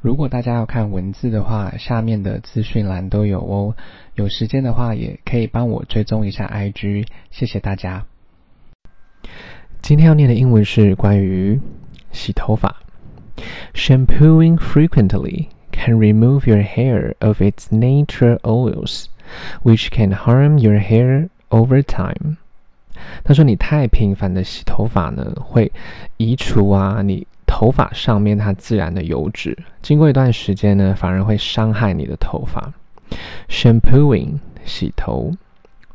如果大家要看文字的话，下面的资讯栏都有哦。有时间的话，也可以帮我追踪一下 IG，谢谢大家。今天要念的英文是关于洗头发。Shampooing frequently can remove your hair of its natural oils, which can harm your hair over time. 他说：“你太频繁的洗头发呢，会移除啊你。”头发上面它自然的油脂，经过一段时间呢，反而会伤害你的头发。Shampooing 洗头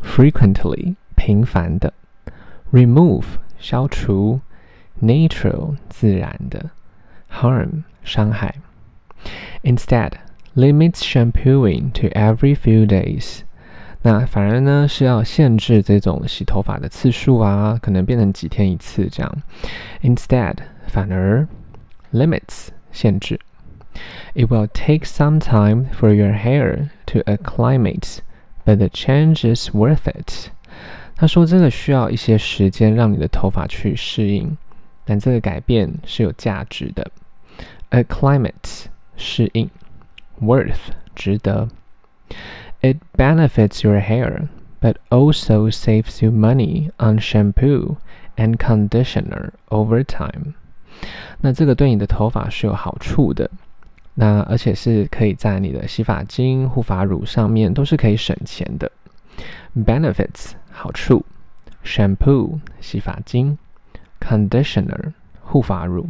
，frequently 频繁的，remove 消除，natural 自然的，harm 伤害。Instead, limits shampooing to every few days。那反而呢是要限制这种洗头发的次数啊，可能变成几天一次这样。Instead。反而，limits 限制。It will take some time for your hair to acclimate, but the change is worth it。他说这个需要一些时间让你的头发去适应，但这个改变是有价值的。Acclimate 适应，worth 值得。It benefits your hair, but also saves you money on shampoo and conditioner over time. 那这个对你的头发是有好处的，那而且是可以在你的洗发精、护发乳上面都是可以省钱的。Benefits 好处，shampoo 洗发精，conditioner 护发乳。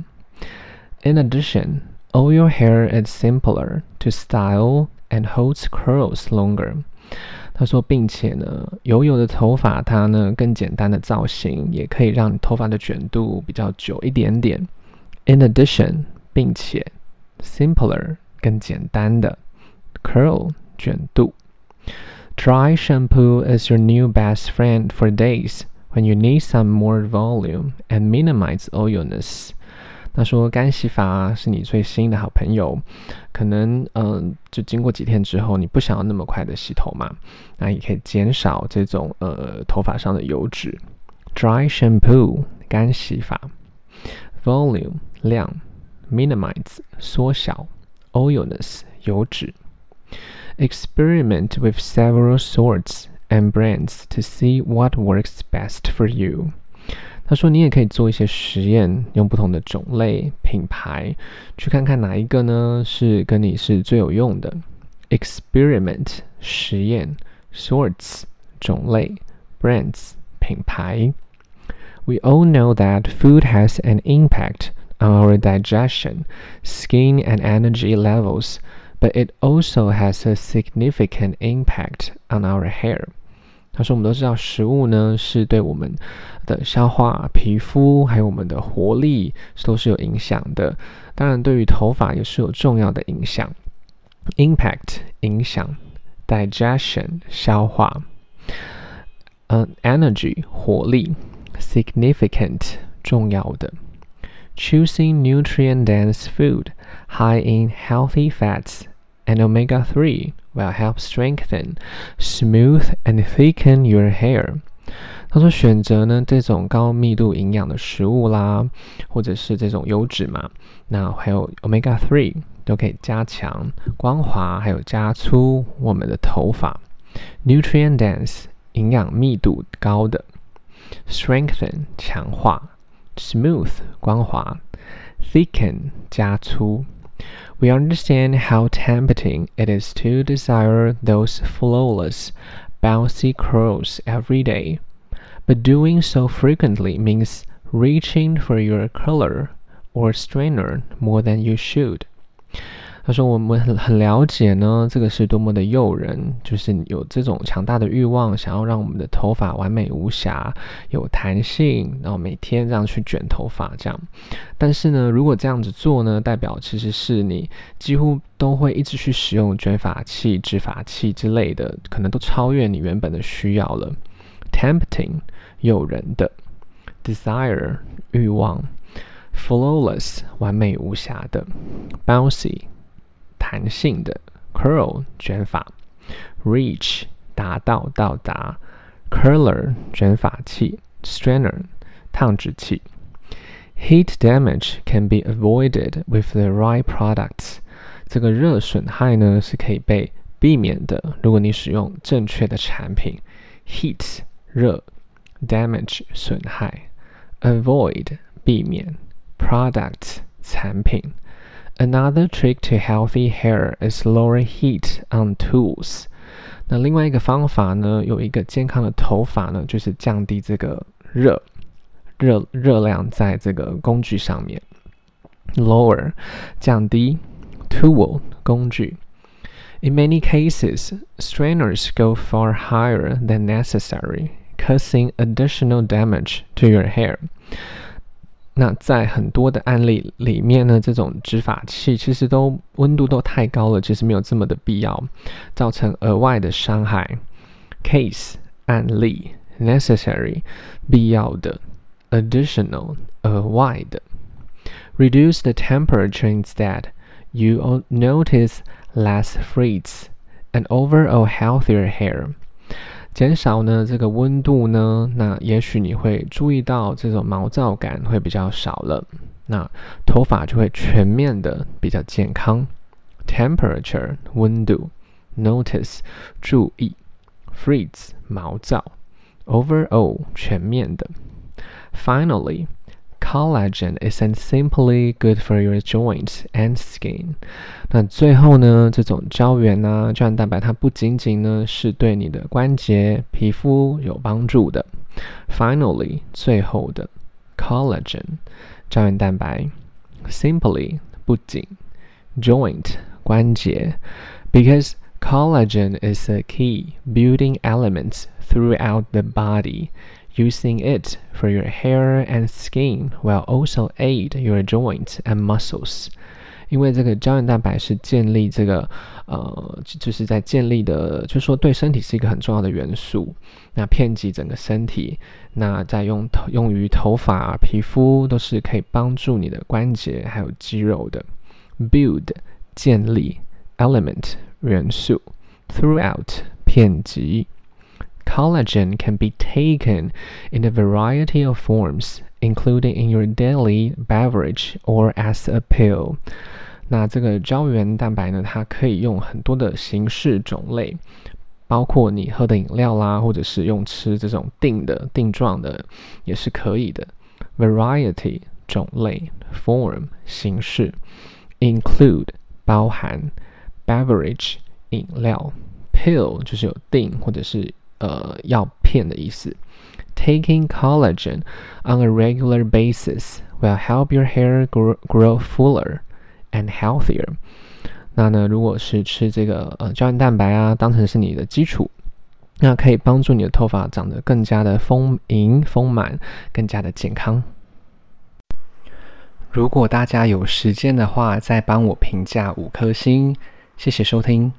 In addition, all your hair is simpler to style and holds curls longer. 他说，并且呢，油油的头发它呢更简单的造型，也可以让你头发的卷度比较久一点点。In addition，并且，simpler 更简单的，curl 卷度。Dry shampoo is your new best friend for days when you need some more volume and minimize oiliness. 他说：“干洗发是你最新的好朋友，可能嗯、就经过几天之后，你不想要那么快的洗头嘛，那也可以减少这种呃头发上的油脂。Dry shampoo 干洗发，volume 量，minimize 缩小，oiliness 油脂。Experiment with several sorts and brands to see what works best for you。”他说：“你也可以做一些实验，用不同的种类、品牌，去看看哪一个呢是跟你是最有用的。Experiment 实验，sorts 种类，brands 品牌。We all know that food has an impact on our digestion, skin and energy levels, but it also has a significant impact on our hair.” 他说：“我们都知道，食物呢是对我们的消化、皮肤还有我们的活力都是有影响的。当然，对于头发也是有重要的影响。Impact 影响，digestion 消化，嗯、uh,，energy 活力，significant 重要的。Choosing nutrient-dense food high in healthy fats and omega-3。” Will help strengthen, smooth and thicken your hair。他说选择呢这种高密度营养的食物啦，或者是这种油脂嘛，那还有 Omega Three 都可以加强光滑，还有加粗我们的头发。Nutrient dense 营养密度高的，strengthen 强化，smooth 光滑，thicken 加粗。We understand how tempting it is to desire those flawless, bouncy curls every day, but doing so frequently means reaching for your curler or strainer more than you should. 他说：“我们很很了解呢，这个是多么的诱人，就是有这种强大的欲望，想要让我们的头发完美无瑕、有弹性，然后每天这样去卷头发，这样。但是呢，如果这样子做呢，代表其实是你几乎都会一直去使用卷发器、直发器之类的，可能都超越你原本的需要了。Tempting，诱人的；desire，欲望；flawless，完美无瑕的；bouncy。”弹性的 curl 卷发，reach 达到到达，curler 卷发器，strainer 烫直器。Heat damage can be avoided with the right products, 这个热损害呢是可以被避免的，如果你使用正确的产品。Heat 热，damage 损害，avoid 避免，product 产品。 Another trick to healthy hair is lower heat on tools。那另外一个方法呢，有一个健康的头发呢，就是降低这个热热热量在这个工具上面。Lower 降低，tool 工具。In many cases, strainers go far higher than necessary, causing additional damage to your hair. 那在很多的案例里面呢，这种直发器其实都温度都太高了，其实没有这么的必要，造成额外的伤害。Case 案例，necessary 必要的，additional 额外的。Reduce the temperature instead. You notice less frizz and overall healthier hair. 减少呢这个温度呢，那也许你会注意到这种毛躁感会比较少了，那头发就会全面的比较健康。Temperature 温度，notice 注意，Freeze 毛躁，overall 全面的。Finally. Collagen isn't simply good for your joints and skin。那最后呢，这种胶原呢、啊，胶原蛋白它不仅仅呢是对你的关节、皮肤有帮助的。Finally，最后的 collagen，胶原蛋白，simply 不仅 joint 关节，because collagen is a key building element throughout the body。 Using it for your hair and skin will also aid your joints and muscles。因为这个胶原蛋白是建立这个呃，就是在建立的，就是说对身体是一个很重要的元素。那遍及整个身体，那在用头用于头发、皮肤都是可以帮助你的关节还有肌肉的。Build 建立，element 元素，throughout 遍及。Collagen can be taken in a variety of forms, including in your daily beverage or as a pill. 那这个胶原蛋白呢，它可以用很多的形式种类，包括你喝的饮料啦，或者是用吃这种錠的錠状的，也是可以的。Variety 种类，form 形式，include 包含，beverage 饮料，pill 就是有錠或者是。 呃，药片的意思。Taking collagen on a regular basis will help your hair grow grow fuller and healthier。那呢，如果是吃这个呃胶原蛋白啊，当成是你的基础，那可以帮助你的头发长得更加的丰盈丰满，更加的健康。如果大家有时间的话，再帮我评价五颗星，谢谢收听。